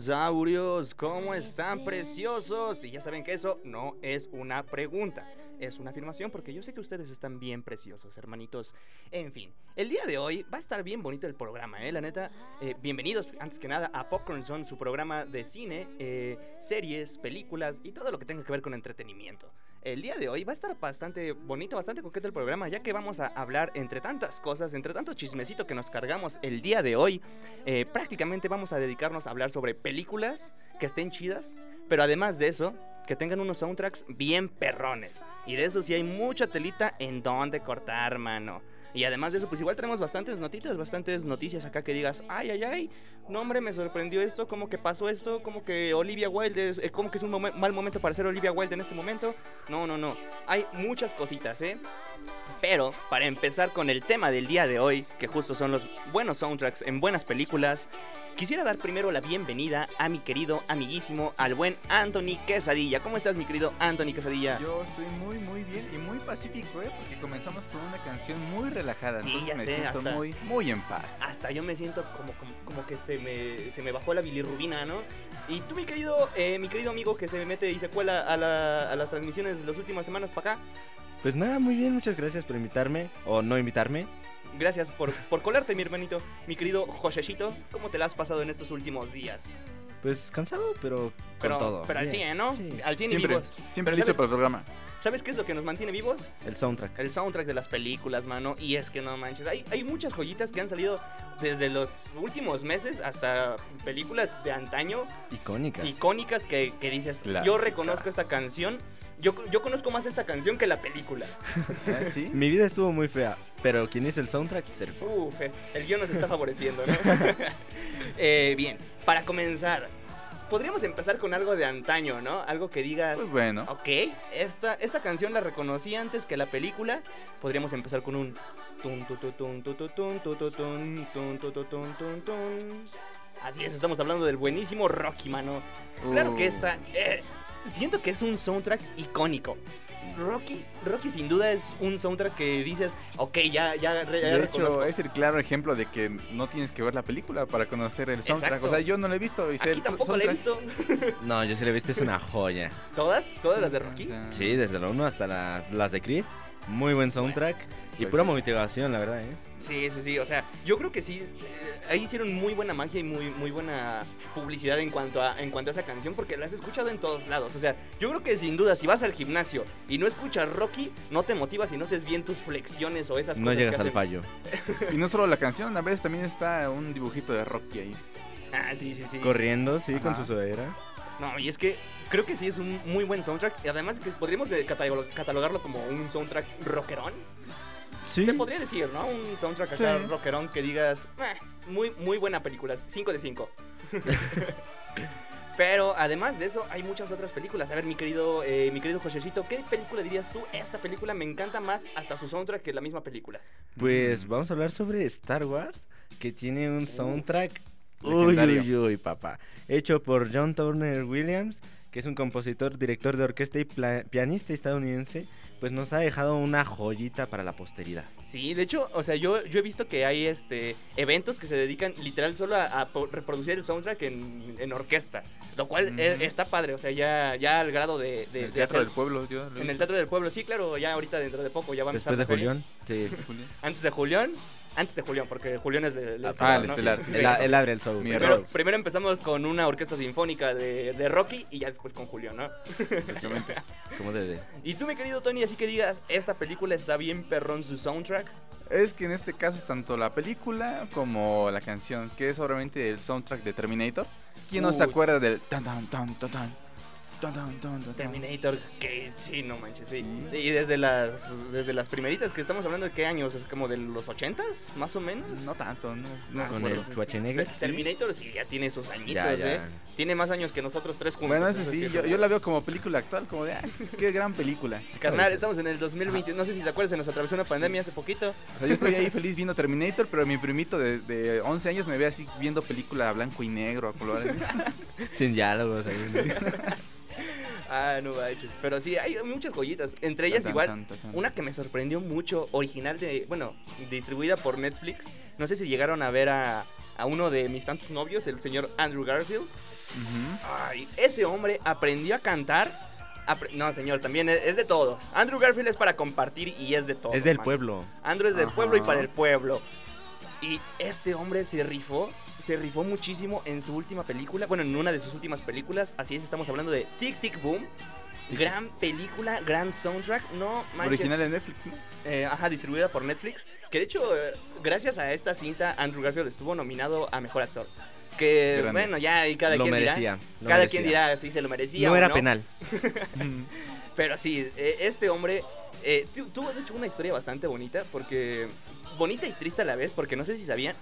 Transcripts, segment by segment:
Sí, nenesaurios, ¿cómo están preciosos? Y ya saben que eso no es una pregunta, es una afirmación porque yo sé que ustedes están bien preciosos, hermanitos. En fin, el día de hoy va a estar bien bonito el programa, ¿eh? La neta, eh, bienvenidos antes que nada a Popcorn Zone, su programa de cine, eh, series, películas y todo lo que tenga que ver con entretenimiento. El día de hoy va a estar bastante bonito, bastante coqueto el programa, ya que vamos a hablar entre tantas cosas, entre tanto chismecito que nos cargamos el día de hoy. eh, prácticamente vamos a dedicarnos a hablar sobre películas que estén chidas, pero además de eso, que tengan unos soundtracks bien perrones. Y de eso sí hay mucha telita en donde cortar, mano. Y además de eso, pues igual tenemos bastantes notitas, bastantes noticias acá que digas, ay, ay, ay, no hombre, me sorprendió esto, como que pasó esto, como que Olivia Wilde es, eh, como que es un mal momento para ser Olivia Wilde en este momento. No, no, no, hay muchas cositas, ¿eh? Pero para empezar con el tema del día de hoy, que justo son los buenos soundtracks en buenas películas, quisiera dar primero la bienvenida a mi querido amiguísimo, al buen Anthony Quesadilla. ¿Cómo estás, mi querido Anthony Quesadilla? Yo estoy muy, muy bien y muy pacífico, ¿eh? Porque comenzamos con una canción muy relajada. Sí, entonces ya me sé, siento hasta- muy, muy en paz. Hasta yo me siento como, como, como que este me, se me bajó la bilirrubina, ¿no? Y tú, mi querido, eh, mi querido amigo que se mete y se cuela a, la- a las transmisiones de las últimas semanas para acá, Pues nada, muy bien, muchas gracias por invitarme o no invitarme. Gracias por, por colarte, mi hermanito. Mi querido Josechito, ¿cómo te la has pasado en estos últimos días? Pues cansado, pero Pero, con todo. pero al Bien. 100, ¿no? Sí. Al 100 y Siempre, vivos. siempre Pero listo ¿sabes- para el programa. ¿Sabes qué es lo que nos mantiene vivos? El soundtrack. El soundtrack de las películas, mano. Y es que no manches. Hay, hay muchas joyitas que han salido desde los últimos meses hasta películas de antaño Icónicas. icónicas que, que dices, yo Clásicas. reconozco esta canción. Yo, yo conozco más esta canción que la película. ¿Eh? ¿Sí? Mi vida estuvo muy fea, pero quien hizo el soundtrack, Sergio. Uf, eh, el guion nos está favoreciendo, ¿no? Eh, bien, para comenzar, podríamos empezar con algo de antaño, ¿no? Algo que digas, Pues bueno. ok, esta, esta canción la reconocí antes que la película. Podríamos empezar con un... Así es, estamos hablando del buenísimo Rocky, mano. Claro que Uh, esta... eh, siento que es un soundtrack icónico. Rocky, Rocky sin duda es un soundtrack que dices, ok, ya, ya, ya De reconozco. hecho, es el claro ejemplo de que no tienes que ver la película para conocer el soundtrack. Exacto. O sea, yo no lo he visto y sé Aquí el tampoco la he soundtrack. visto. No, yo sí la he visto, es una joya. ¿Todas? ¿Todas las de Rocky? O sea, Sí, desde la 1 hasta la- las de Creed. Muy buen soundtrack. Y pues pura sí. motivación, la verdad, ¿eh? Sí, sí, sí. O sea, yo creo que sí. eh, ahí hicieron muy buena magia y muy, muy buena publicidad en cuanto, a, en cuanto a esa canción porque la has escuchado en todos lados. O sea, yo creo que sin duda, si vas al gimnasio y no escuchas Rocky, no te motivas y no haces bien tus flexiones o esas No cosas. llegas que al hacen- fallo. Y no solo la canción, a veces también está un dibujito de Rocky ahí. Ah, sí, sí, sí. Corriendo, sí, con su sudadera. No, y es que creo que sí es un muy buen soundtrack. Y además que podríamos catalo- catalogarlo como un soundtrack rockerón. Sí. Se podría decir, ¿no? Un soundtrack acá Sí. rockerón que digas, "Eh, muy, muy buena película, 5 de 5. Pero además de eso, hay muchas otras películas. A ver, mi querido, eh, mi querido Josecito, ¿qué película dirías tú? Esta película me encanta más hasta su soundtrack que la misma película. Pues vamos a hablar sobre Star Wars, que tiene un soundtrack. Uy, Legendario. uy, uy, papá. Hecho por John Turner Williams, que es un compositor, director de orquesta y pianista estadounidense, pues nos ha dejado una joyita para la posteridad. Sí, de hecho, o sea, yo, yo he visto que hay este eventos que se dedican literal solo a, reproducir el soundtrack en, en orquesta. Lo cual Ujú. está padre, o sea, ya, ya al grado de, de, En el de Teatro hacer- del Pueblo, he En el. Teatro del Pueblo, sí, claro, ya ahorita dentro de poco ya va a empezar Después de. Julián, sí. Julián. Antes de Julián, antes de Julián, porque Julián es de, de Ah, Estelar, el ¿no? Estelar, sí, Sí. Él, él abre el show. Mi Primero, primero empezamos con una orquesta sinfónica de, de Rocky y ya después con Julián, ¿no? Exactamente. Como debe. Y tú, mi querido Tony, así que digas, esta película está bien perrón su soundtrack. Es que en este caso es tanto la película como la canción, que es obviamente el soundtrack de Terminator. ¿Quién no se Uy. acuerda del tan tan tan tan tan? Terminator, que sí, no manches, sí. Sí. Y desde las desde las primeritas que estamos hablando de qué años, Es como de los 80s, más o menos. No tanto, no. no Con Con el Schwarzenegger. Terminator sí ya tiene sus añitos, Ya, ya. ¿eh? Tiene más años que nosotros tres juntos. Bueno, eso sí, es yo, la veo como película actual, como de, ah, qué gran película. Carnal, estamos en el 2020, no sé si te acuerdas, se nos atravesó una pandemia hace poquito. O sea, yo estoy ahí feliz viendo Terminator, pero mi primito de, de 11 años me ve así viendo película blanco y negro, a colores. Sin diálogos. ahí. Ah, no manches. Pero sí, hay muchas joyitas. Entre ellas Tan, igual, tan, tan, tan. una que me sorprendió mucho, original de, bueno, distribuida por Netflix. No sé si llegaron a ver a, a uno de mis tantos novios, el señor Andrew Garfield. Ay, ese hombre aprendió a cantar. apre- no, señor, también es, es de todos. Andrew Garfield es para compartir y es de todos. Es del man. pueblo. Andrew es del Ajá. pueblo y para el pueblo. Y este hombre se rifó, se rifó muchísimo en su última película, bueno, en una de sus últimas películas, así es, estamos hablando de Tic Tic Boom. Gran película, gran soundtrack, no manches. Original de Netflix, ¿no? Eh, ajá, distribuida por Netflix. Que de hecho, eh, gracias a esta cinta, Andrew Garfield estuvo nominado a mejor actor. Que grande. bueno, ya y cada Lo quien merecía. dirá. lo Cada merecía. quien dirá si se lo merecía. No o era penal. pero sí, eh, este hombre eh, tu- tuvo de hecho una historia bastante bonita, porque bonita y triste a la vez, porque no sé si sabían,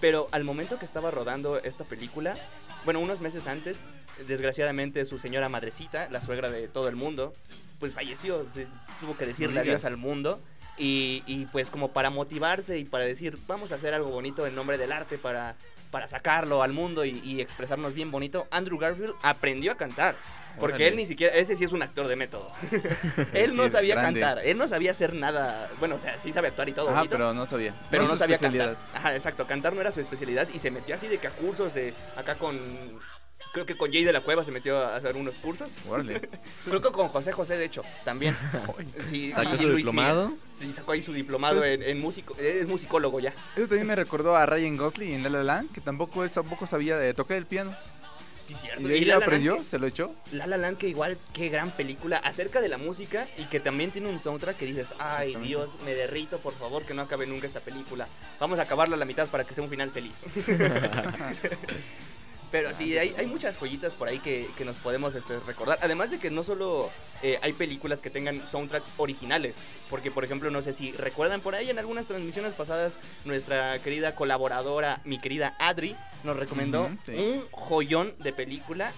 pero al momento que estaba rodando esta película, bueno, unos meses antes, desgraciadamente su señora madrecita, la suegra de todo el mundo, pues falleció, tuvo que decirle No adiós al mundo. Y, y, pues como para motivarse y para decir, vamos a hacer algo bonito en nombre del arte para, para sacarlo al mundo y, y expresarnos bien bonito, Andrew Garfield aprendió a cantar. Porque Órale. él ni siquiera, ese sí es un actor de método. él no sabía grande. cantar, él no sabía hacer nada, bueno, o sea, sí sabe actuar y todo, Ajá, bonito, pero, pero no sabía. no, su sabía cantar. Ajá, exacto, cantar no era su especialidad y se metió así de que a cursos de acá con creo que con Jay de la Cueva se metió a hacer unos cursos. Órale. Creo que con José José de hecho, también. Sí, Sacó su Luis diplomado. Sí, sacó ahí su diplomado en, en músico, es musicólogo ya. Eso también me recordó a Ryan Gosling en La La Land, que tampoco él tampoco sabía de tocar el piano. Sí, cierto. Y de ahí La aprendió, que- se lo echó. La La Land que igual, qué gran película acerca de la música y que también tiene un soundtrack que dices, ay. Dios, me derrito, por favor, que no acabe nunca esta película. Vamos a acabarla a la mitad para que sea un final feliz. Pero sí, hay, hay muchas joyitas por ahí que, que nos podemos este, recordar. Además de que no solo eh, hay películas que tengan soundtracks originales. Porque, por ejemplo, no sé si recuerdan por ahí en algunas transmisiones pasadas, nuestra querida colaboradora, mi querida Adri, nos recomendó sí. un joyón de película,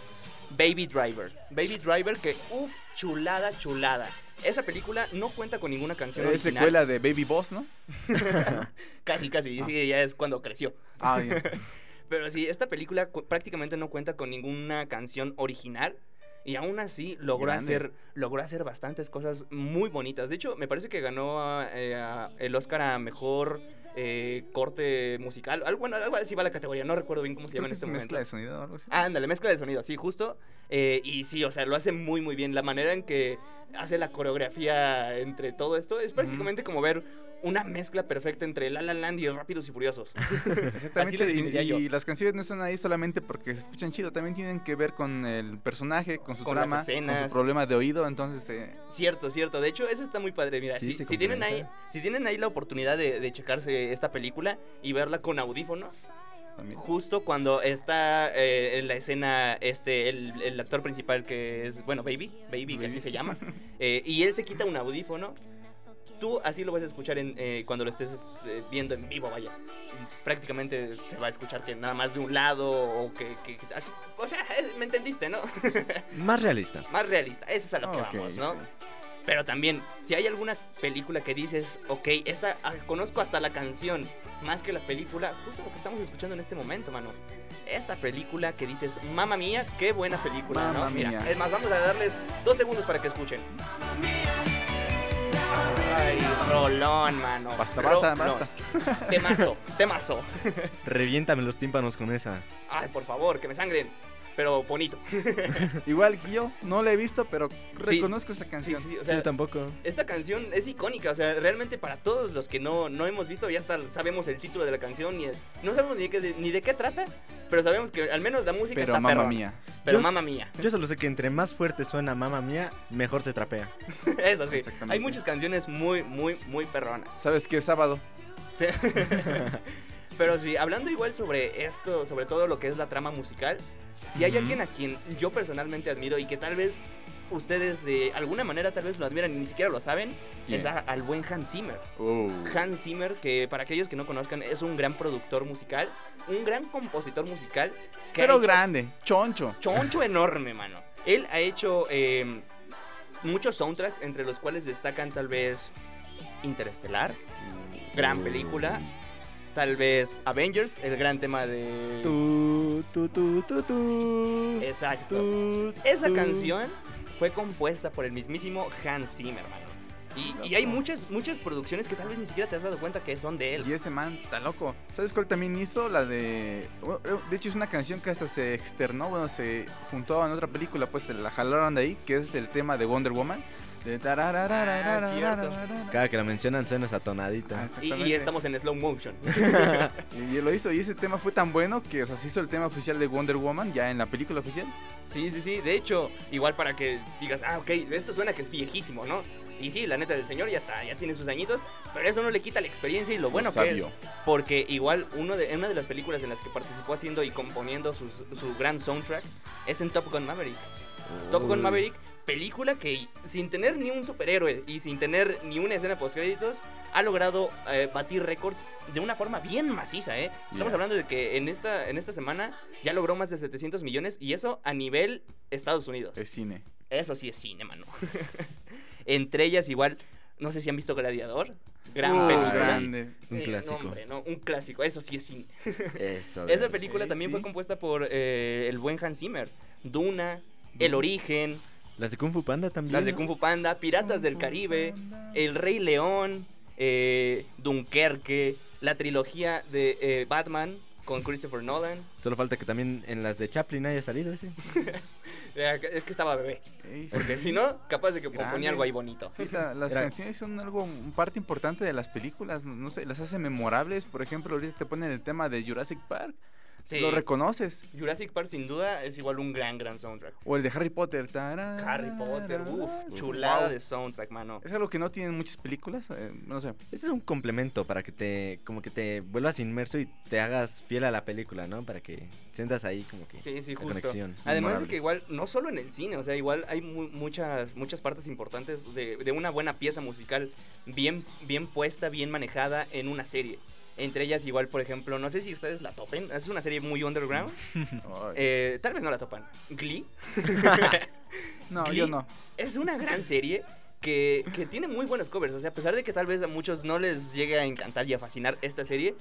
Baby Driver. Baby Driver que, uff, chulada, chulada. Esa película no cuenta con ninguna canción Es original. secuela de Baby Boss, ¿no? Casi, casi. Ah. Sí, ya es cuando creció. Ah, bien. Pero sí, esta película cu- prácticamente no cuenta con ninguna canción original. Y aún así logró Grande. hacer, logró hacer bastantes cosas muy bonitas. De hecho, me parece que ganó eh, a- el Oscar a mejor eh, corte musical. Algo, bueno, algo así va la categoría. No recuerdo bien cómo se Creo llama en es este momento. mezcla de sonido o algo así. Ah, ándale, mezcla de sonido, sí, justo. Eh, y sí, o sea, lo hace muy, muy bien. La manera en que hace la coreografía entre todo esto es prácticamente como ver una mezcla perfecta entre La La Land y Rápidos y Furiosos. Exactamente, y, yo. y las canciones no están ahí solamente porque se escuchan chido, también tienen que ver con el personaje, con su Con las trama, con su problema de oído, entonces eh, Cierto, cierto. De hecho, eso está muy padre. Mira, Sí, si, tienen ahí, si tienen ahí la oportunidad de, de checarse esta película y verla con audífonos, también. justo cuando está eh, en la escena este el, el actor principal que es bueno Baby, Baby, que así se llama, eh, y él se quita un audífono. Tú así lo vas a escuchar en, eh, cuando lo estés eh, viendo en vivo, vaya. Prácticamente se va a escuchar que nada más de un lado o que, que- que así, o sea, eh, me entendiste, ¿no? Más realista. Más realista, eso es a lo que vamos, ¿no? sí. Pero también, si hay alguna película que dices, ok, esta ah, conozco hasta la canción más que la película, justo lo que estamos escuchando en este momento, mano. Esta película que dices, mamma mía, qué buena película, ¿no? Mamma Mira, mía. es más, vamos a darles dos segundos para que escuchen. Ay, rolón, mano. Basta, basta, Rolón. basta. Temazo, temazo. Reviéntame los tímpanos con esa. Ay, por favor, que me sangren. Pero bonito. Igual que yo, no la he visto, pero Sí. reconozco esa Sí, canción. sí, o Sí, sea, tampoco. Esta canción es icónica, o sea, realmente para todos los que no, no hemos visto, ya hasta sabemos el título de la canción, y no sabemos ni de, qué, ni de qué trata, pero sabemos que al menos la música Pero está mamá mía. Pero Yo- mamá mía, Yo solo sé que entre más fuerte suena mamá mía, mejor se trapea. eso sí. Exactamente. Hay muchas canciones muy, muy, muy perronas. ¿Sabes qué? Sábado. Sí. Pero sí, hablando igual sobre esto, sobre todo lo que es la trama musical, Si hay alguien a quien yo personalmente admiro y que tal vez ustedes de alguna manera tal vez lo admiran y ni siquiera lo saben, es a- al buen Hans Zimmer. Oh. Hans Zimmer, que para aquellos que no conozcan, es un gran productor musical, un gran compositor musical. Pero hecho grande, choncho. Choncho enorme, mano. Él ha hecho eh, muchos soundtracks, entre los cuales destacan tal vez Interestelar, gran película. Tal vez Avengers, el gran tema de... Tu, tu, tu, tu. Exacto. Esa canción fue compuesta por el mismísimo Hans Zimmer, mano. Y, y hay muchas, muchas producciones que tal vez ni siquiera te has dado cuenta que son de él. Y ese man está loco. ¿Sabes cuál también hizo? La de. bueno, De hecho, es una canción que hasta se externó. Bueno, se juntó en otra película, pues se la jalaron de ahí, que es del tema de Wonder Woman. De Ah. Cada que la mencionan suena esa tonadita. Y, y Exactamente. estamos en slow motion. Y lo hizo, y ese tema fue tan bueno que o sea, se hizo el tema oficial de Wonder Woman ya en la película oficial. Sí, sí, sí. De hecho, igual para que digas, ah, ok, esto suena que es viejísimo, ¿no? Y sí, la neta del señor ya está, ya tiene sus añitos, pero eso no le quita la experiencia y lo bueno que es. sabio. Porque igual uno de, en una de las películas en las que participó haciendo y componiendo sus- su gran soundtrack es en Top Gun Maverick. Top Gun. Maverick, película que sin tener ni un superhéroe y sin tener ni una escena post créditos ha logrado eh, batir récords de una forma bien maciza, ¿eh? Estamos Yeah. hablando de que en esta, en esta semana ya logró más de 700 millones y eso a nivel Estados Unidos. Es cine. Eso sí es cine, mano. Entre ellas igual, no sé si han visto Gladiador. Gran Uh, película. grande. Un Eh, clásico. No, hombre, no, un clásico, eso sí es cine. Eso. Esa película ok, también fue compuesta por eh, el buen Hans Zimmer. Duna, El. Origen, Las de Kung Fu Panda también. las de. Kung Fu Panda, Piratas del Caribe, El Rey León, eh, Dunkerque, la trilogía de eh, Batman con Christopher Nolan. Solo falta que también en las de Chaplin haya salido ese. Es que estaba bebé. Porque si no, capaz de que Grande. ponía algo ahí bonito. Sí, la- las Era- canciones son algo, un parte importante de las películas, no, no sé, las hace memorables. Por ejemplo, ahorita te ponen el tema de Jurassic Park, Sí. lo reconoces. Jurassic Park sin duda es igual un gran, gran soundtrack. O el de Harry Potter. tarara, Harry Potter, uff, uf, chulada wow. de soundtrack, mano. Es algo que no tienen muchas películas, eh, no sé. Ese es un complemento para que te, como que te vuelvas inmerso y te hagas fiel a la película, ¿no? Para que sientas ahí como que Sí, sí, la justo. conexión. Además de que igual, no solo en el cine, o sea, igual hay mu- muchas, muchas partes importantes de, de una buena pieza musical bien, bien puesta, bien manejada en una serie. Entre ellas igual, por ejemplo, no sé si ustedes la topen, es una serie muy underground, eh, tal vez no la topan. Glee no, Glee yo no. es una gran serie que, que tiene muy buenos covers. O sea, a pesar de que tal vez a muchos no les llegue a encantar y a fascinar esta serie,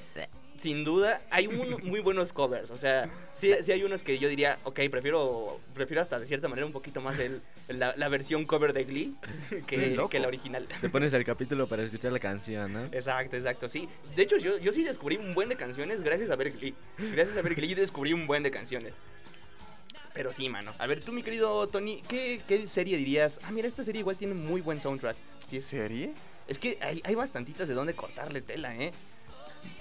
sin duda hay un- muy buenos covers. O sea, sí, sí hay unos que yo diría, ok, prefiero, prefiero hasta de cierta manera un poquito más el, la, la versión cover de Glee que, que la original. Te pones el capítulo para escuchar la canción, ¿no? Exacto, exacto, sí. De hecho, yo, yo sí descubrí un buen de canciones gracias a ver Glee. Gracias a ver Glee descubrí un buen de canciones. Pero sí, mano. A ver, tú, mi querido Tony, ¿qué, qué serie dirías? Ah, mira, esta serie igual tiene muy buen soundtrack. Sí, ¿Serie? es que hay, hay bastantitas de dónde cortarle tela, ¿eh?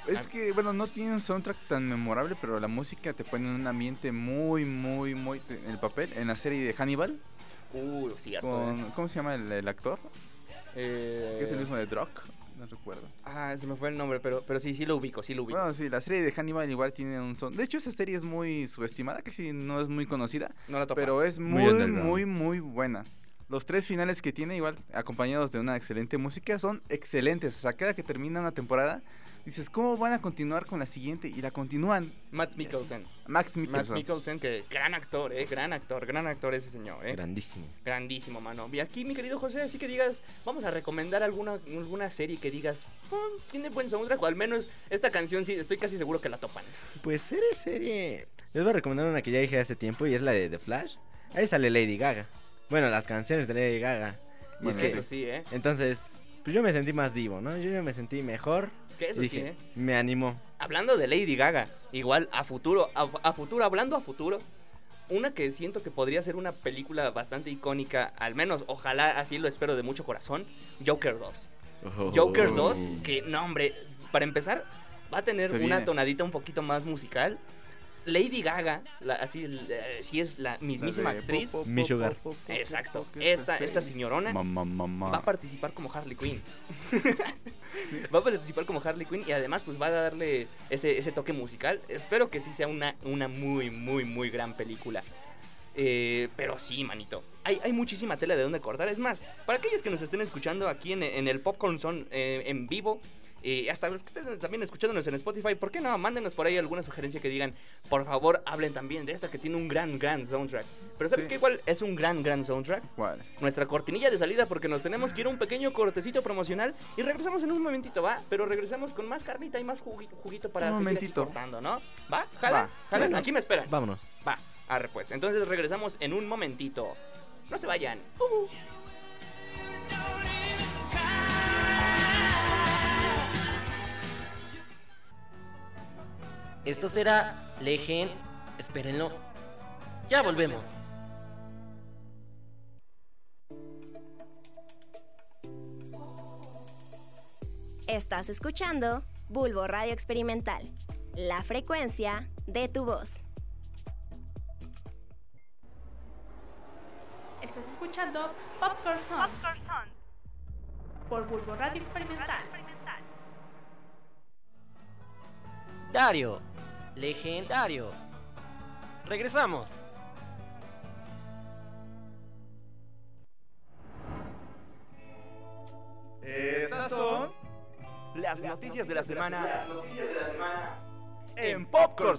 Es que, bueno, no tiene un soundtrack tan memorable, pero la música te pone en un ambiente muy, muy, muy... En el papel, en la serie de Hannibal, Uh, cierto. con... eh. ¿Cómo se llama el, el actor? Eh, Que es el mismo de Drock, no recuerdo. Ah, se me fue el nombre, pero, pero sí, sí lo ubico, sí lo ubico. Bueno, sí, la serie de Hannibal igual tiene un son. De hecho, esa serie es muy subestimada, que sí no es muy conocida, no la topo. pero es Muy muy, muy buena. Los tres finales que tiene, igual acompañados de una excelente música, son excelentes. O sea, cada que termina una temporada, dices, ¿cómo van a continuar con la siguiente? Y la continúan. Matt Mikkelsen. Max Mikkelsen. Mikkelsen, que gran actor, ¿eh? Gran actor, gran actor ese señor, ¿eh? Grandísimo. Grandísimo, mano. Y aquí, mi querido José, así que digas, vamos a recomendar alguna, alguna serie que digas, "Mm, tiene buen soundtrack, o al menos esta canción sí, estoy casi seguro que la topan. Pues serie, serie. Les voy a recomendar una que ya dije hace tiempo y es la de The Flash. Ahí sale Lady Gaga. Bueno, las canciones de Lady Gaga. Y Bueno, es que, Eso sí, ¿eh? entonces, pues yo me sentí más divo, ¿no? Yo ya me sentí mejor. Que eso y sí, dije, ¿eh? me animó. Hablando de Lady Gaga, igual a futuro, a, a futuro, hablando a futuro, una que siento que podría ser una película bastante icónica, al menos ojalá así lo espero de mucho corazón, Joker 2. Joker 2, que no hombre, para empezar, va a tener Se una viene. tonadita un poquito más musical. Lady Gaga, la- así, eh, es la mismísima La de actriz. po, po, Mi po, sugar. po, po, po, Exacto. Esta, señorona va a participar como Harley Quinn. va a participar como Harley Quinn y además pues va a darle ese, ese toque musical. Espero que sí sea una, una muy, muy, muy gran película. Eh, pero sí, manito. Hay, hay muchísima tela de dónde cortar. Es más, para aquellos que nos estén escuchando aquí en, en el Popcorn Zone eh, en vivo, y hasta los que estén también escuchándonos en Spotify, ¿por qué no? Mándenos por ahí alguna sugerencia que digan, por favor, hablen también de esta que tiene un gran, gran soundtrack. Pero ¿sabes Sí. qué? Igual es un gran, gran soundtrack ¿Cuál? nuestra cortinilla de salida porque nos tenemos que ir a un pequeño cortecito promocional y regresamos en un momentito, ¿va? Pero regresamos con más carnita y más juguito, juguito para Un seguir momentito. cortando, ¿no? ¿Va? ¿Jala? Va. ¿Jala? Sí. Aquí me esperan. Vámonos. Va, arre pues. Entonces regresamos en un momentito. No se vayan. Uh. Esto será Legend. Espérenlo. Ya volvemos. Estás escuchando Bulbo Radio Experimental, la frecuencia de tu voz. Estás escuchando Popcorn Song por Bulbo Radio Experimental. Dario. Legendario. Regresamos. Estas son Las noticias de la semana en Popcorn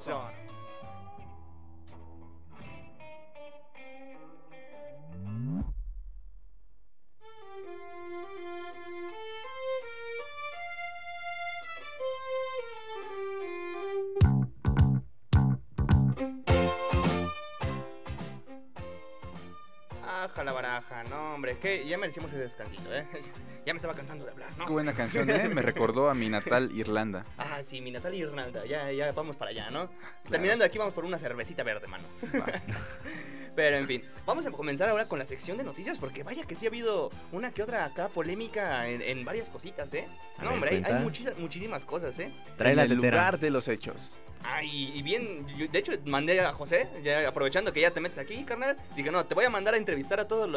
hombre, que ya merecimos ese descansito, ¿eh? Ya me estaba cansando de hablar, ¿no? Qué buena canción, ¿eh? Me recordó a mi natal Irlanda. Ah, sí, mi natal Irlanda, ya, ya vamos para allá, ¿no? Terminando aquí vamos por una cervecita verde, mano. Va. Pero en fin, vamos a comenzar ahora con la sección de noticias porque vaya que sí ha habido una que otra acá polémica en, en varias cositas, ¿eh? A No, ver, hombre, hay, hay muchis- muchísimas cosas, ¿eh? Trae en la el tetera. lugar de los hechos. Ay, y bien, yo- de hecho mandé a José, ya aprovechando que ya te metes aquí, carnal, dije, no, te voy a mandar a entrevistar a los,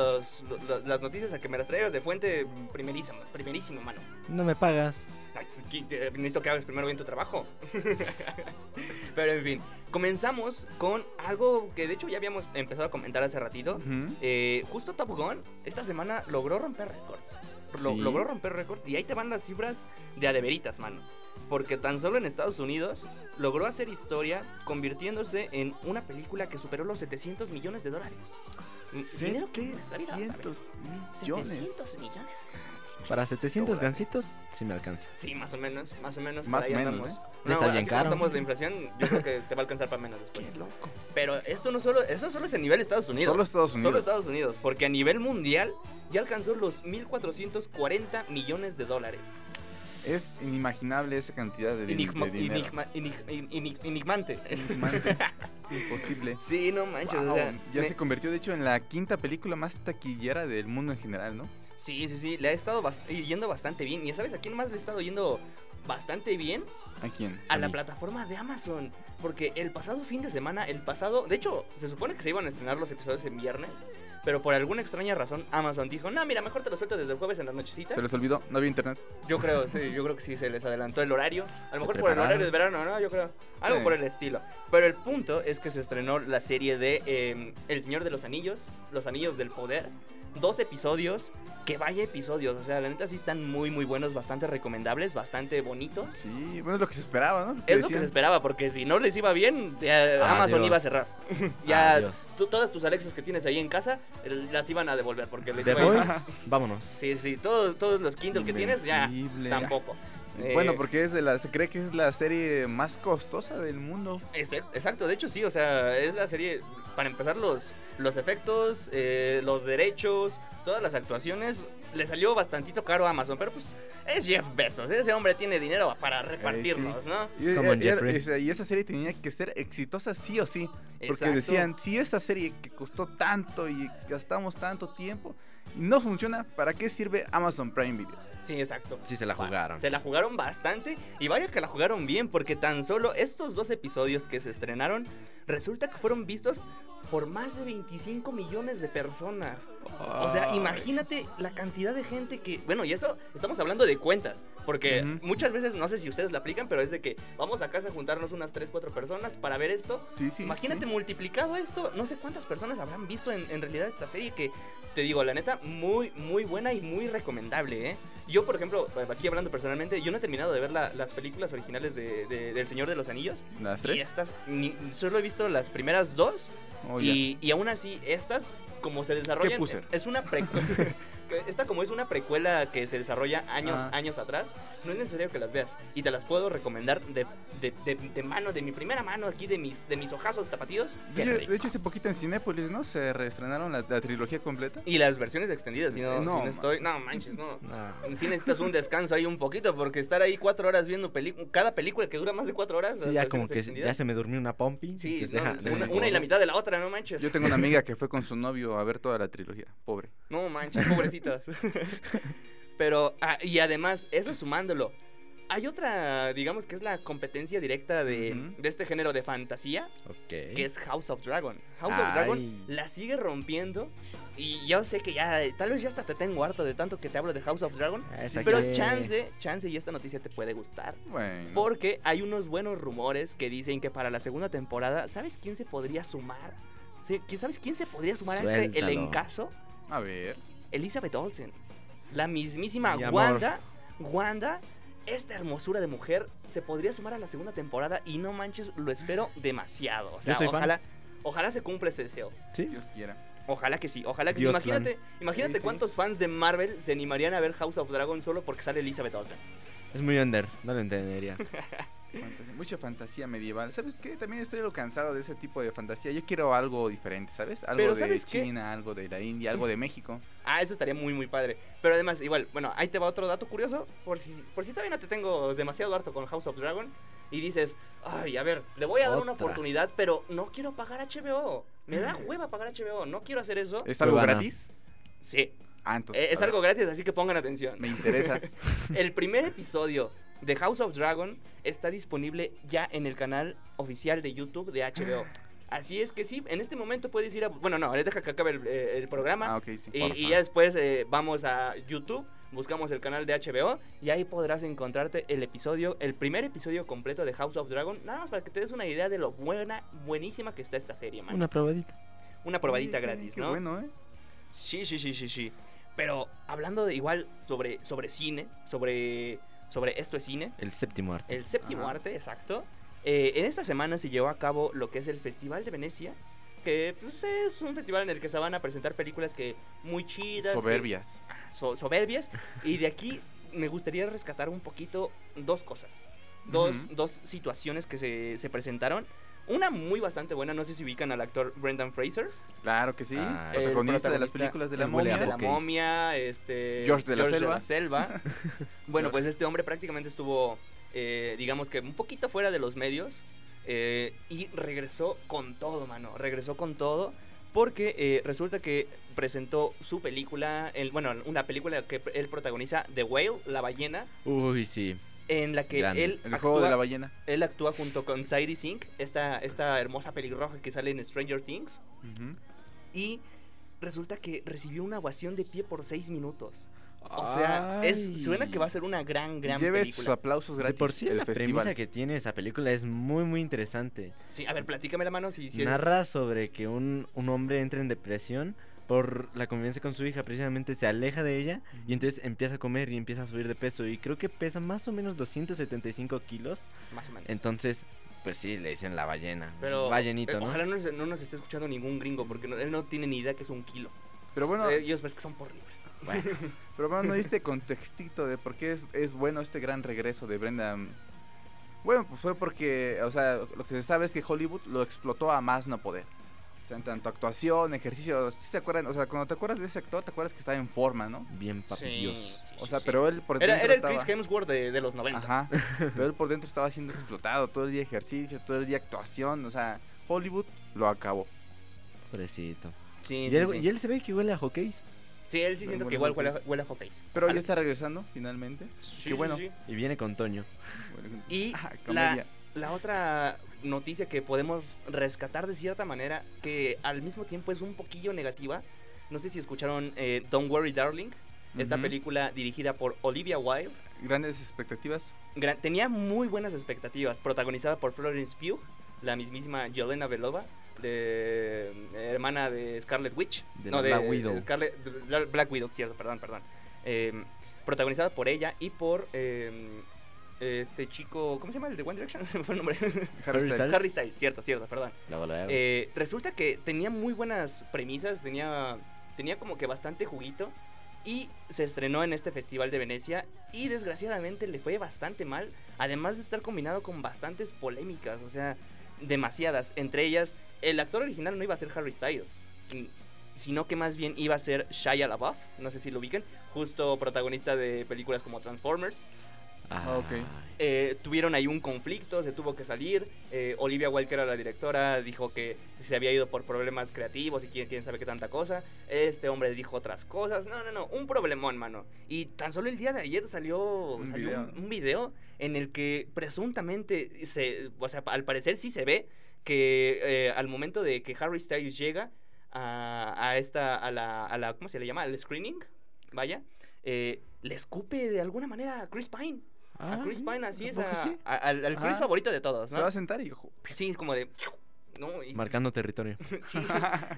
los- las noticias a que me las traigas de fuente primerísima, primerísimo, mano. No me pagas. Ay, pues, necesito que hagas primero bien tu trabajo. Pero en fin, comenzamos con algo que de hecho ya habíamos empezado a comentar hace ratito. Eh, justo Top Gun esta semana logró romper récords. Lo- Sí. Logró romper récords y ahí te van las cifras de adeveritas, mano. Porque tan solo en Estados Unidos logró hacer historia convirtiéndose en una película que superó los 700 millones de dólares. Dinero que en esta vida vas a ver. 700 millones. 700 millones. Para 700 Dólares. gancitos, sí me alcanza. Sí, más o menos, más o menos. Más o menos, andamos. ¿eh? Ya está bien así como caro. estamos de inflación, yo creo que te va a alcanzar para menos después. Pero esto no solo, eso solo es a nivel Estados Unidos. Solo Estados Solo Unidos. Estados Unidos, porque a nivel mundial ya alcanzó los 1.440 millones de dólares. Es inimaginable esa cantidad de, Enigma- de dinero. enigma- enig- en- enig- enigmante. Enigmante. Imposible. Sí, no manches. o Wow, sea, ya me- se convirtió, de hecho, en la quinta película más taquillera del mundo en general, ¿no? Sí, sí, sí, le ha estado bast- yendo bastante bien. Y ya sabes, ¿a quién más le ha estado yendo bastante bien? ¿A quién? a la mí. plataforma de Amazon. Porque el pasado fin de semana, el pasado. De hecho, se supone que se iban a estrenar los episodios en viernes. Pero por alguna extraña razón, Amazon dijo: No, mira, mejor te lo suelto desde el jueves en la nochecita. Se les olvidó, no había internet. Yo creo, sí, yo creo que sí se les adelantó el horario. A lo mejor por el horario de verano, ¿no? Yo creo. Algo Sí. por el estilo. Pero el punto es que se estrenó la serie de eh, El Señor de los Anillos, Los Anillos del Poder. Dos episodios, que vaya episodios. O sea, la neta sí están muy, muy buenos, bastante recomendables, bastante bonitos. Sí, bueno, es lo que se esperaba, ¿no? Es lo que se esperaba, porque si no les iba bien, ya Amazon iba a cerrar. ya tú- todas tus Alexas que tienes ahí en casa eh, las iban a devolver porque les iba a vámonos. Sí, sí, todos, todos los Kindle que tienes ya tampoco. Bueno, Eh, porque es de la, se cree que es la serie más costosa del mundo. Exa- Exacto, de hecho sí, o sea, es la serie, para empezar los, los efectos, eh, los derechos, todas las actuaciones, le salió bastantito caro a Amazon, pero pues es Jeff Bezos, ese hombre tiene dinero para repartirnos, ¿no? Y, y- Jeffrey. y esa serie tenía que ser exitosa sí o sí. Porque Exacto. decían, si esa serie que costó tanto y gastamos tanto tiempo no funciona, ¿para qué sirve Amazon Prime Video? Sí, exacto. Sí, se la jugaron. Se la jugaron bastante y vaya que la jugaron bien porque tan solo estos dos episodios que se estrenaron resulta que fueron vistos por más de 25 millones de personas. O sea, imagínate la cantidad de gente que... Bueno, y eso estamos hablando de cuentas. Porque muchas veces, no sé si ustedes la aplican, pero es de que vamos a casa a juntarnos unas 3, 4 personas para ver esto. Sí, sí. Imagínate multiplicado esto, no sé cuántas personas habrán visto en, en realidad esta serie que, te digo, la neta, muy, muy buena y muy recomendable, ¿eh? Yo, por ejemplo, aquí hablando personalmente, yo no he terminado de ver la- las películas originales de, de- del Señor de los Anillos. ¿Las Y tres? estas, ni- solo he visto las primeras dos. Y, y aún así, estas, como se desarrollan... puse? Es una precuela... Esta como es una precuela que se desarrolla años, Ah. años atrás, no es necesario que las veas. Y te las puedo recomendar de, de, de- de mano, de mi primera mano aquí, de mis, de mis ojazos tapatíos. De Qué hecho, rico. de hecho, hace poquito en Cinépolis, ¿no? Se reestrenaron la, la trilogía completa. Y las versiones extendidas, si no, Eh, no, si no estoy... No, manches, no. No. Si necesitas un descanso ahí un poquito, porque estar ahí cuatro horas viendo película, cada película que dura más de cuatro horas. Sí, ya como que extendidas. ya se me durmió una pompi. Sí, no, deja- una, una y la mitad de la otra, no manches. Yo tengo una amiga que fue con su novio a ver toda la trilogía. Pobre. No manches, pobrecitas. Pero, ah, y además, eso sumándolo. Hay otra, digamos que es la competencia directa de, Ujú. de este género de fantasía, Ok. que es House of Dragon. House of Ay. Dragon la sigue rompiendo. Y yo sé que ya, tal vez ya hasta te tengo harto de tanto que te hablo de House of Dragon. Esa Pero que- chance, chance y esta noticia te puede gustar. Bueno. Porque hay unos buenos rumores que dicen que para la segunda temporada, ¿sabes quién se podría sumar? Sí, ¿qui- ¿Sabes quién se podría sumar a este Suéltalo. elencazo? A ver. Elizabeth Olsen. La mismísima Mi. Wanda. Wanda, esta hermosura de mujer, se podría sumar a la segunda temporada y no manches, lo espero demasiado. O sea, soy fan. ojalá, ojalá se cumpla ese deseo. Sí. Dios quiera. Ojalá que sí, ojalá que sí. Imagínate, imagínate Sí, sí. cuántos fans de Marvel se animarían a ver House of Dragon solo porque sale Elizabeth Olsen. Es muy under, no lo entenderías. Fantasía- mucha fantasía medieval. ¿Sabes qué? También estoy algo cansado de ese tipo de fantasía. Yo quiero algo diferente, ¿sabes? Algo Pero de. China, algo de la India, algo de México. Ah, eso estaría muy, muy padre. Pero además, igual, bueno, ahí te va otro dato curioso. Por si, por si todavía no te tengo demasiado harto con House of Dragon. Y dices, ay, a ver, le voy a dar una oportunidad, pero no quiero pagar HBO. Me da hueva pagar HBO, no quiero hacer eso. ¿Es algo gratis? Sí, Ah, entonces. eh, es algo gratis, así que pongan atención. Me interesa. El primer episodio de House of Dragon está disponible ya en el canal oficial de YouTube de HBO. Así es que sí, en este momento puedes ir a... Bueno, no, deja que acabe el, eh, el programa. ah, ok, sí. Y, y ya después eh, vamos a YouTube, buscamos el canal de HBO y ahí podrás encontrarte el episodio, el primer episodio completo de House of Dragon, nada más para que te des una idea de lo buena, buenísima que está esta serie, man. Una probadita. Una probadita gratis, qué ¿no? bueno, ¿eh? Sí, sí, sí, sí, sí. Pero hablando de igual sobre, sobre cine, sobre, sobre esto es cine, El séptimo arte. el séptimo Ajá. arte, exacto. eh, en esta semana se llevó a cabo lo que es el Festival de Venecia, que pues, es un festival en el que se van a presentar películas que muy chidas. que- Soberbias. ah, so- soberbias. y de aquí me gustaría rescatar un poquito dos cosas. Dos, dos situaciones que se, se presentaron. Una muy bastante buena, no sé si ubican al actor Brendan Fraser. Claro que sí. Ah, el protagonista de las películas de la momia. de la momia, este... George de la Selva. Selva. bueno, pues este hombre prácticamente estuvo, eh, digamos que un poquito fuera de los medios eh, y regresó con todo, mano. Regresó con todo porque eh, resulta que presentó su película, el, bueno, una película que él protagoniza, The Whale, La Ballena, Uy, sí. En la que Grande. él El juego de la actúa, ballena. él actúa junto con Sadie Sink, esta, esta hermosa pelirroja que sale en Stranger Things. Y resulta que recibió una ovación de pie por seis minutos. O sea, es, suena que va a ser una gran, gran Lleve sus película. aplausos De gratis. por sí el la festival. premisa que tiene esa película es muy muy interesante. Sí, a ver, platícame la mano si... si es- Narra sobre que un, un hombre entra en depresión por la convivencia con su hija, precisamente se aleja de ella y entonces empieza a comer y empieza a subir de peso y creo que pesa más o menos 275 kilos, Más o menos. entonces pues sí, le dicen la ballena, Pero ballenito, eh, ¿no? ojalá no, nos- no nos esté escuchando ningún gringo porque no- él no tiene ni idea que es un kilo. Pero bueno, Eh, ellos ves que son por libres. Bueno, pero bueno, no diste contextito de por qué es, es bueno este gran regreso de Brenda. Bueno, pues fue porque, o sea, lo que se sabe es que Hollywood lo explotó a más no poder. O sea, en tanto actuación, ejercicio, ¿sí se acuerdan? O sea, cuando te acuerdas de ese actor, te acuerdas que estaba en forma, ¿no? bien papillos. Sí, O sí, sea, sí. pero él por Era, dentro era el estaba... Chris Hemsworth de, de los noventas. Ajá. Pero él por dentro estaba siendo explotado. Todo el día ejercicio, todo el día actuación. O sea, Hollywood lo acabó. Pobrecito. Sí, Y sí, él, sí. y él se ve que huele a hockeys. Sí, él sí siento que igual huele, a- cakes. huele a hot cakes. Pero ya está regresando, finalmente. Sí, Qué bueno. sí, sí. Y viene con Toño. Y Ah, la, la otra noticia que podemos rescatar de cierta manera, que al mismo tiempo es un poquillo negativa, no sé si escucharon eh, Don't Worry Darling, esta película dirigida por Olivia Wilde. Grandes expectativas. Gran- tenía muy buenas expectativas, protagonizada por Florence Pugh, la mismísima Yelena Belova, de hermana de Scarlet Witch, De no la de, Black Widow. de Scarlet- Black Widow, cierto, perdón, perdón. Eh, protagonizada por ella y por eh, este chico, ¿cómo se llama el de One Direction? Se me fue el nombre. Harry Styles. Harry Styles, cierto, cierto, perdón. La bola Eh, resulta que tenía muy buenas premisas, tenía, tenía como que bastante juguito. Y se estrenó en este festival de Venecia y desgraciadamente le fue bastante mal, además de estar combinado con bastantes polémicas, o sea, demasiadas. Entre ellas, el actor original no iba a ser Harry Styles, sino que más bien iba a ser Shia LaBeouf, no sé si lo ubican, justo protagonista de películas como Transformers. Ah, ok. Eh, tuvieron ahí un conflicto, se tuvo que salir. eh, Olivia Wilde, que era la directora, dijo que se había ido por problemas creativos y quién, quién sabe qué tanta cosa. Este hombre dijo otras cosas. No, no, no, un problemón, mano. Y tan solo el día de ayer salió, Un salió video. un, un video en el que presuntamente, se, o sea, al parecer sí se ve que eh, al momento de que Harry Styles llega a, a esta, a la, a la, ¿cómo se le llama? Al screening, vaya, le escupe de alguna manera a Chris Pine. A Chris Pine así es, ¿a poco a- sí? a- al, al Chris Ah. favorito de todos, Se va a sentar y Sí, es como de... ¿no? Y- Marcando territorio. sí,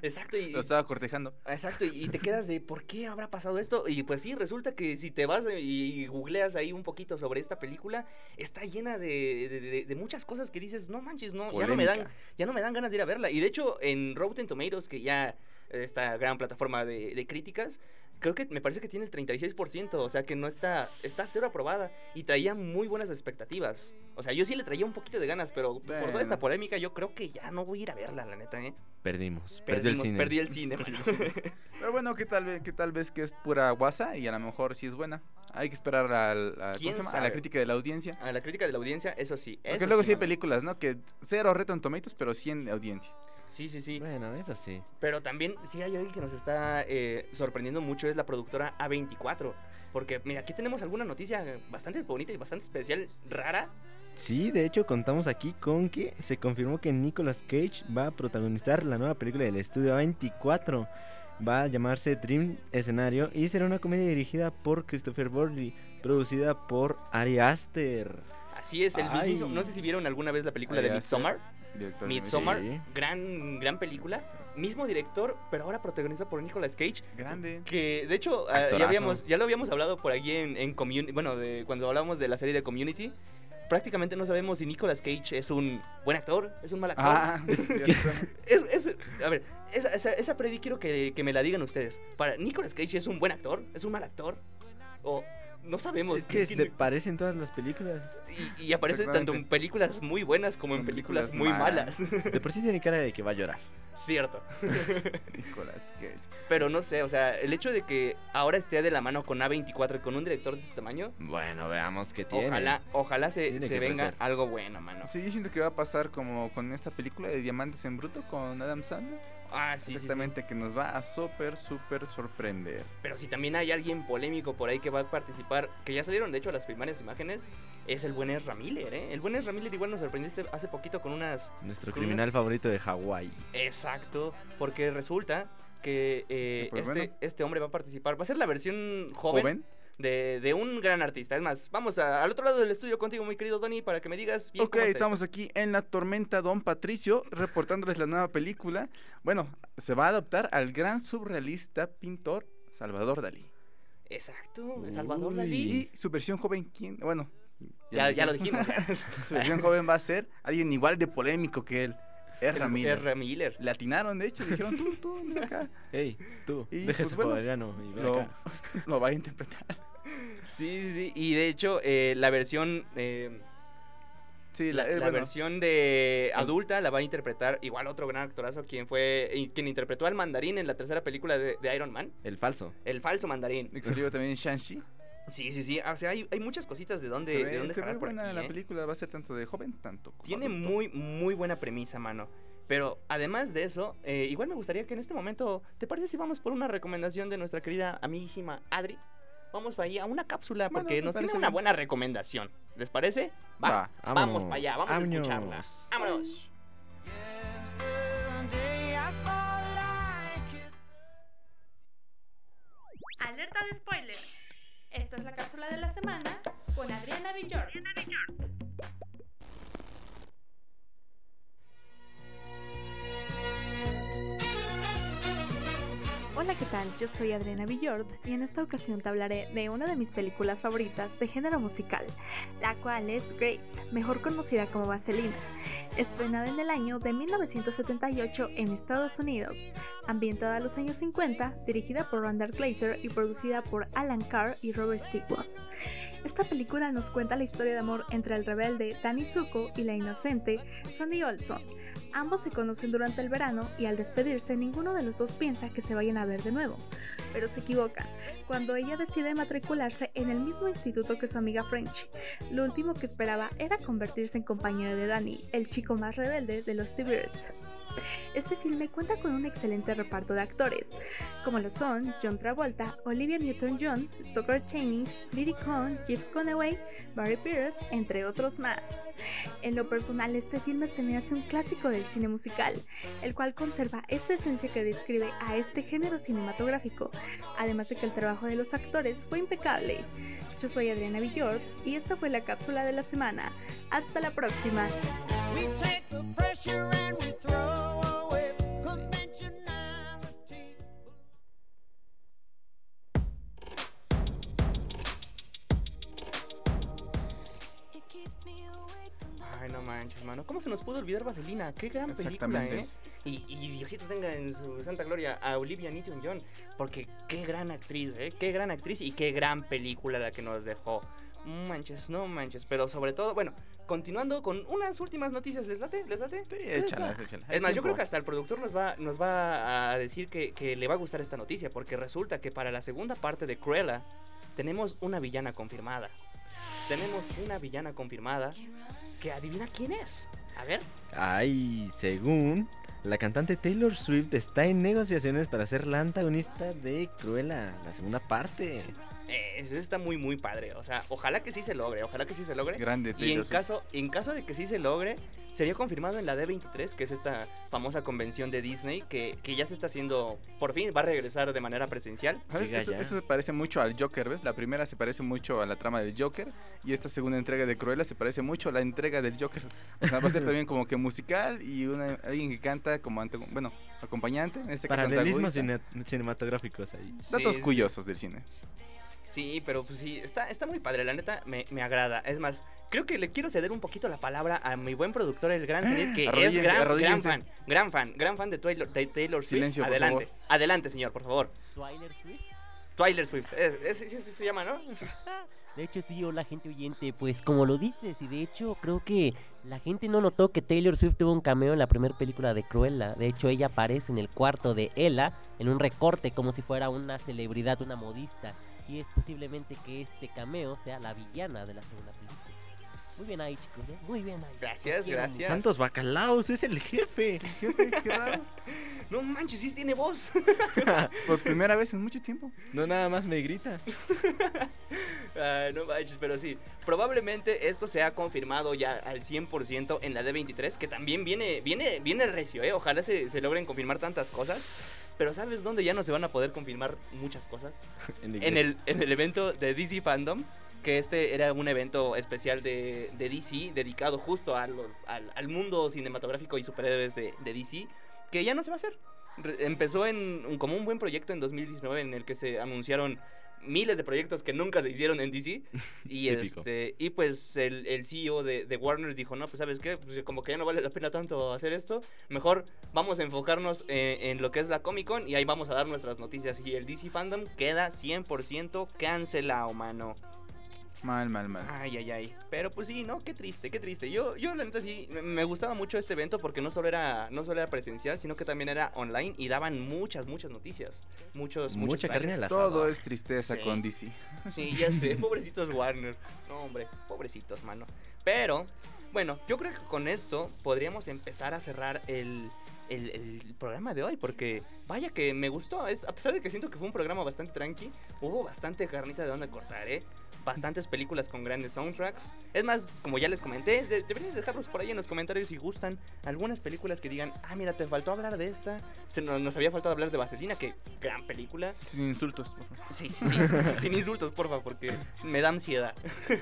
exacto. Y, lo estaba cortejando. Exacto, y, y te quedas de ¿por qué habrá pasado esto? Y pues sí, resulta que si te vas y, y googleas ahí un poquito sobre esta película, está llena de, de- de- de muchas cosas que dices, no manches, no, ya no me dan, ya no me dan ganas de ir a verla. Y de hecho, en Rotten Tomatoes, que ya esta gran plataforma de, de críticas, creo que me parece que tiene el 36%, o sea que no está, está cero aprobada y traía muy buenas expectativas. O sea, yo sí le traía un poquito de ganas, pero por toda esta polémica yo creo que ya no voy a ir a verla, la neta, ¿eh? Perdimos. Perdió el cine. Perdí el cine. Pero bueno, que tal vez que tal vez que es pura guasa y a lo mejor sí es buena. Hay que esperar al- a, la crítica de la audiencia. A la crítica de la audiencia, eso sí. Porque eso luego sí hay películas, ¿no? Que cero Rotten Tomatoes, pero 100 audiencia. Sí, sí, sí. Bueno, eso sí. Pero también, sí hay alguien que nos está eh, sorprendiendo mucho, es la productora A24. Porque, mira, aquí tenemos alguna noticia bastante bonita y bastante especial, rara. Sí, de hecho contamos aquí con que se confirmó que Nicolas Cage va a protagonizar la nueva película del estudio 24. Va a llamarse Dream Escenario y será una comedia dirigida por Christopher Borley, producida por Ari Aster. Así es, el mismo. No sé si vieron alguna vez la película de. Midsommar. Director de Midsommar, Sí. gran, gran película. Mismo director, pero ahora protagonizada por Nicolas Cage. Grande. Que de hecho ah, ya, habíamos, ya lo habíamos hablado por aquí en, en Community. Bueno, de, cuando hablábamos de la serie de Community. Prácticamente no sabemos si Nicolas Cage es un buen actor, es un mal actor. Ah. Es, es- a ver, esa, esa, esa predi quiero que, que me la digan ustedes. Para Nicolas Cage es un buen actor, es un mal actor. O no sabemos. Es que se parecen todas las películas. y, y aparece tanto en películas muy buenas como en películas, películas muy malas. malas. De por sí tiene cara de que va a llorar. Cierto. Nicolas Cage. Pero no sé, o sea, el hecho de que ahora esté de la mano con A24 y con un director de este tamaño, Bueno, veamos qué tiene. ojalá, ojalá se, Tiene se venga algo bueno, mano. Sí, yo siento que va a pasar como con esta película de Diamantes en Bruto con Adam Sandler. Ah, sí, sí, sí. Exactamente, que nos va a súper, súper sorprender. Pero si también hay alguien polémico por ahí que va a participar, que ya salieron de hecho las primeras imágenes, es el buen Ezra Miller, ¿eh? El buen Ezra Miller igual nos sorprendió este- hace poquito con unas... Nuestro con criminal unas- favorito de Hawái. Exacto, porque resulta que eh, Pues este, bueno. este hombre va a participar, va a ser la versión joven, ¿Joven? De, de un gran artista. Es más, vamos a- al otro lado del estudio contigo, muy querido Tony, para que me digas bien Ok, cómo está estamos aquí en la tormenta Don Patricio, reportándoles la nueva película. Bueno, se va a adaptar al gran surrealista pintor Salvador Dalí. Exacto, Salvador Uy. Dalí. Y su versión joven, ¿quién? Bueno, Ya, ya lo dijimos. ya. Su versión joven va a ser alguien igual de polémico que él. Ezra Miller. Ezra Miller. Le atinaron, de hecho, dijeron, tú, tú, ven acá. Ey, tú, Y, deja pues, bueno, y ven Lo, acá. lo va a interpretar. Sí, sí, sí. Y de hecho, eh, la versión. eh, Sí, la, eh, la bueno, versión de adulta la va a interpretar igual otro gran actorazo, quien fue. quien interpretó al mandarín en la tercera película de, de Iron Man. El falso. El falso mandarín. que salió también Shang-Chi. Sí, sí, sí. O sea, hay, hay muchas cositas de dónde, Se de ve, dónde se ve jalar por buena aquí, la ¿eh? película, va a ser tanto de joven, tanto como Tiene adulto. muy, muy buena premisa, mano. Pero además de eso, eh, igual me gustaría que en este momento, ¿te parece si vamos por una recomendación de nuestra querida amiguísima Adri? Vamos para allá a una cápsula Bueno, porque nos tiene una bien. buena recomendación. ¿Les parece? Va, Va, vamos para allá, vamos a escucharla. Vámonos. Alerta de spoiler. Esta es la cápsula de la semana con Adriana Villor. Hola, ¿qué tal? Yo soy Adriana Villord y en esta ocasión te hablaré de una de mis películas favoritas de género musical, la cual es Grace, mejor conocida como Vaselina, estrenada en el año de 1978 en Estados Unidos, ambientada a los años 50, dirigida por Randall Glazer y producida por Alan Carr y Robert Stigwood. Esta película nos cuenta la historia de amor entre el rebelde Danny Zuko y la inocente Sandy Olson. Ambos se conocen durante el verano y al despedirse ninguno de los dos piensa que se vayan a ver de nuevo, pero se equivocan cuando ella decide matricularse en el mismo instituto que su amiga French. Lo último que esperaba era convertirse en compañero de Danny, el chico más rebelde de los T-Birds. Este filme cuenta con un excelente reparto de actores, como lo son John Travolta, Olivia Newton-John, Stoker Channing, Diddy Cohn, Jeff Conaway, Barry Pierce, entre otros más. En lo personal, este filme se me hace un clásico del cine musical, el cual conserva esta esencia que describe a este género cinematográfico, además de que el trabajo de los actores fue impecable. Yo soy Adriana Villord y esta fue la cápsula de la semana. Hasta la próxima. Manches, mano. ¿Cómo se nos pudo olvidar Vaselina? Qué gran película. ¿eh? Y, y Diosito tenga en su santa gloria a Olivia Newton-John. Porque qué gran actriz, ¿eh? Qué gran actriz y qué gran película la que nos dejó. Manches, no manches. Pero sobre todo, bueno, continuando con unas últimas noticias. ¿Les late? ¿Les late? Sí, échala, échala. Hay Es más, yo creo que hasta el productor nos va, nos va a decir que, que le va a gustar esta noticia, porque resulta que para la segunda parte de Cruella tenemos una villana confirmada. Tenemos una villana confirmada que adivina quién es. A ver. Ay, según la cantante Taylor Swift está en negociaciones para ser la antagonista de Cruella, la segunda parte. Eh, eso está muy, muy padre. O sea, ojalá que sí se logre, ojalá que sí se logre. Grande Y en caso, en caso de que sí se logre, sería confirmado en la D23, que es esta famosa convención de Disney, que, que ya se está haciendo, por fin va a regresar de manera presencial. Eso, se parece mucho al Joker, ¿ves? La primera se parece mucho a la trama del Joker y esta segunda entrega de Cruella se parece mucho a la entrega del Joker. O sea, va a ser también como que musical y una, alguien que canta como, ante- bueno, acompañante, en este caso Paralelismos cinematográficos ahí. Datos Sí, curiosos del cine. Sí, pero pues sí, está, está muy padre, la neta me, me agrada. Es más, creo que le quiero ceder un poquito la palabra a mi buen productor, el gran Zenith, que es gran, gran fan, gran fan, gran fan de Taylor, de Taylor Swift. Silencio, por Adelante, favor. adelante, señor, por favor. Swift. Tyler Swift, eh, ese sí se llama, ¿no? De hecho, sí, hola gente oyente, pues como lo dices, y de hecho creo que la gente no notó que Taylor Swift tuvo un cameo en la primera película de Cruella. De hecho, ella aparece en el cuarto de Ella, en un recorte como si fuera una celebridad, una modista. Y es posiblemente que este cameo sea la villana de la segunda película. Muy bien ahí, chicos, ¿eh? Muy bien ahí. Gracias, gracias. Santos Bacalaos, es el jefe. Jefe, qué raro. No manches, sí tiene voz. Por primera vez en mucho tiempo. No nada más me grita. Ah, no manches, pero sí. Probablemente esto se ha confirmado ya al 100% en la D23, que también viene, viene, viene recio, ¿eh? Ojalá se, se logren confirmar tantas cosas. Pero ¿sabes dónde ya no se van a poder confirmar muchas cosas? En el, en el evento de DC Fandom, que este era un evento especial de, de DC, dedicado justo a lo- al, al mundo cinematográfico y superhéroes de, de DC, que ya no se va a hacer. Re- empezó en, como un buen proyecto en 2019 en el que se anunciaron miles de proyectos que nunca se hicieron en DC. Y, este, y pues el, el CEO de, de Warner dijo, no, pues sabes qué, pues como que ya no vale la pena tanto hacer esto, mejor vamos a enfocarnos eh, en lo que es la Comic Con y ahí vamos a dar nuestras noticias. Y el DC Fandom queda 100% cancelado, mano. Mal, mal, mal. Ay, ay, ay. Pero pues sí, ¿no? Qué triste, qué triste. Yo, yo la neta sí, me- gustaba mucho este evento porque no solo era, no solo era presencial, sino que también era online y daban muchas, muchas noticias. Muchos, muchos Mucha carne al. Todo es tristeza Sí. con DC. Sí, ya sé, pobrecitos Warner. No, hombre, pobrecitos, mano. Pero, bueno, yo creo que con esto podríamos empezar a cerrar el, el- el programa de hoy, porque vaya que me gustó. Es, a pesar de que siento que fue un programa bastante tranqui, hubo bastante carnita de donde cortar, ¿eh? Bastantes películas con grandes soundtracks. Es más, como ya les comenté, de- deberían dejarlos por ahí en los comentarios si gustan algunas películas que digan, ah, mira, te faltó hablar de esta. Se nos, nos había faltado hablar de Vaselina, que gran película. Sin insultos. por favor. Sí, sí, sí. Sin insultos, porfa, porque me da ansiedad.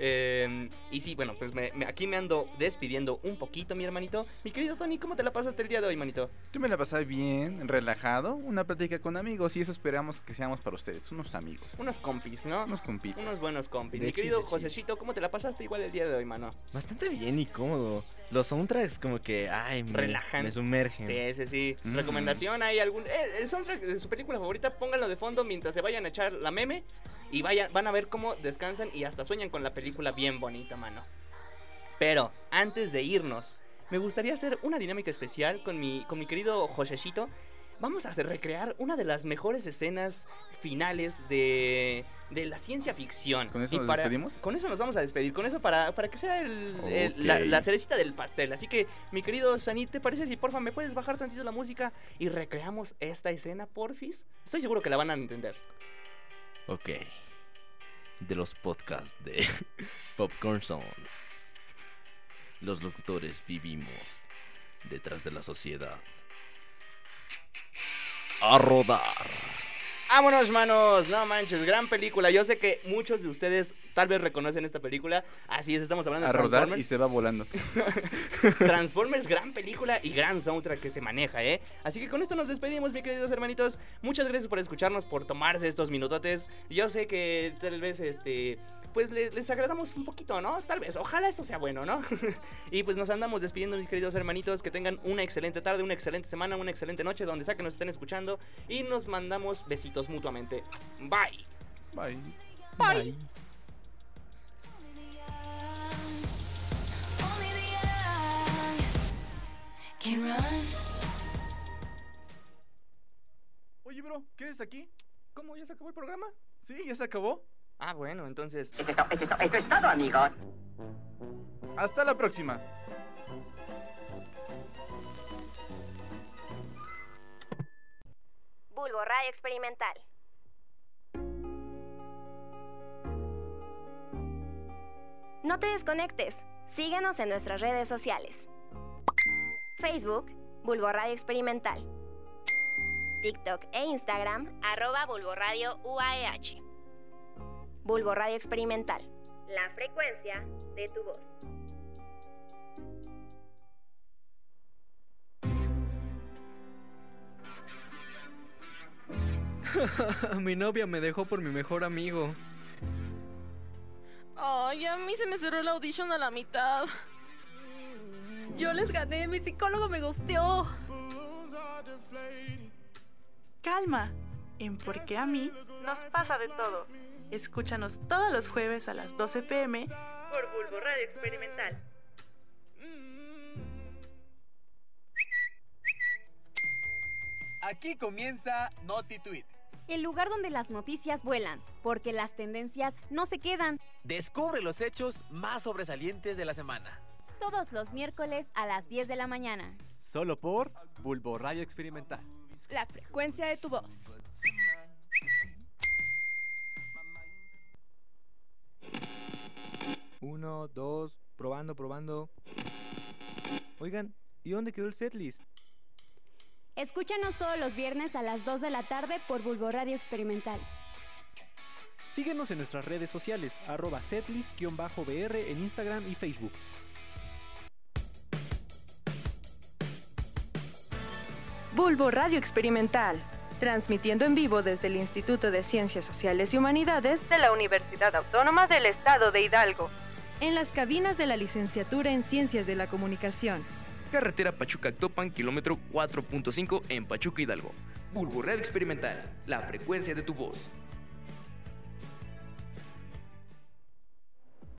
Eh, y sí, bueno, pues me- me- aquí me ando despidiendo un poquito, mi hermanito. Mi querido Tony, ¿cómo te la pasaste el día de hoy, manito? Yo me la pasé bien, relajado, una plática con amigos y eso esperamos que seamos para ustedes, unos amigos, Unos compis, ¿no? unos compitas. Unos buenos compis. De Mi hecho, querido de hecho. Josecito, ¿cómo te la pasaste igual el día de hoy, mano? Bastante bien y cómodo. Los soundtracks como que, ay, me, Relajan. me sumergen. Sí, ese sí. Mm. Recomendación, hay algún... eh, el soundtrack de su película favorita, pónganlo de fondo mientras se vayan a echar la meme y vayan, van a ver cómo descansan y hasta sueñan con la película bien bonita, mano. Pero, antes de irnos, me gustaría hacer una dinámica especial con mi, con mi querido Josecito. Vamos a recrear una de las mejores escenas finales de, de la ciencia ficción. ¿Con eso Y nos para- despedimos? Con eso nos vamos a despedir, con eso para, para que sea el- el- la, cerecita del pastel. Así que, mi querido Sanit, ¿te parece si porfa me puedes bajar tantito la música y recreamos esta escena, porfis? Estoy seguro que la van a entender. Ok. De los podcasts de Popcorn Sound. Los locutores vivimos detrás de la sociedad. A rodar. ¡Vámonos, manos! No manches, gran película. Yo sé que muchos de ustedes tal vez reconocen esta película. Así es, estamos hablando A de rodar y se va volando. Transformers, gran película y gran soundtrack que se maneja, ¿eh? Así que con esto nos despedimos, mis queridos hermanitos. Muchas gracias por escucharnos, por tomarse estos minutotes. Yo sé que tal vez, este, pues le- les, agradamos un poquito, ¿no? Tal vez, ojalá eso sea bueno, ¿no? y pues nos andamos despidiendo, mis queridos hermanitos. Que tengan una excelente tarde, una excelente semana, una excelente noche, donde sea que nos estén escuchando. Y nos mandamos besitos mutuamente. Bye. Bye. Bye. Oye, bro, ¿qué es aquí? ¿Cómo? ¿Ya se acabó el programa? Sí, ya se acabó. Ah, bueno, entonces... Eso es, to- eso es to- eso es todo, amigos. Hasta la próxima. Bulbo Radio Experimental. No te desconectes. Síguenos en nuestras redes sociales. Facebook, Bulbo Radio Experimental. TikTok e Instagram, arroba Bulbo Radio UAEH. Bulbo Radio Experimental. La frecuencia de tu voz. mi novia me dejó por mi mejor amigo. Ay, a mí se me cerró la audition a la mitad. Yo les gané, mi psicólogo me gusteó. Calma. En Por qué a mí nos pasa de todo. Escúchanos todos los jueves a las 12 pm por Bulbo Radio Experimental. Aquí comienza Noti Tweet. El lugar donde las noticias vuelan, porque las tendencias no se quedan. Descubre los hechos más sobresalientes de la semana. Todos los miércoles a las 10 de la mañana. Solo por Bulbo Radio Experimental. La frecuencia de tu voz. Uno, dos, probando, probando. Oigan, ¿y dónde quedó el setlist? Escúchanos todos los viernes a las 2 de la tarde por Bulbo Radio Experimental. Síguenos en nuestras redes sociales, arroba setlist-br en Instagram y Facebook. Bulbo Radio Experimental, transmitiendo en vivo desde el Instituto de Ciencias Sociales y Humanidades de la Universidad Autónoma del Estado de Hidalgo, en las cabinas de la licenciatura en Ciencias de la Comunicación. Carretera Pachuca-Actopan, kilómetro 4.5 en Pachuca Hidalgo. Bulbo Experimental, la frecuencia de tu voz.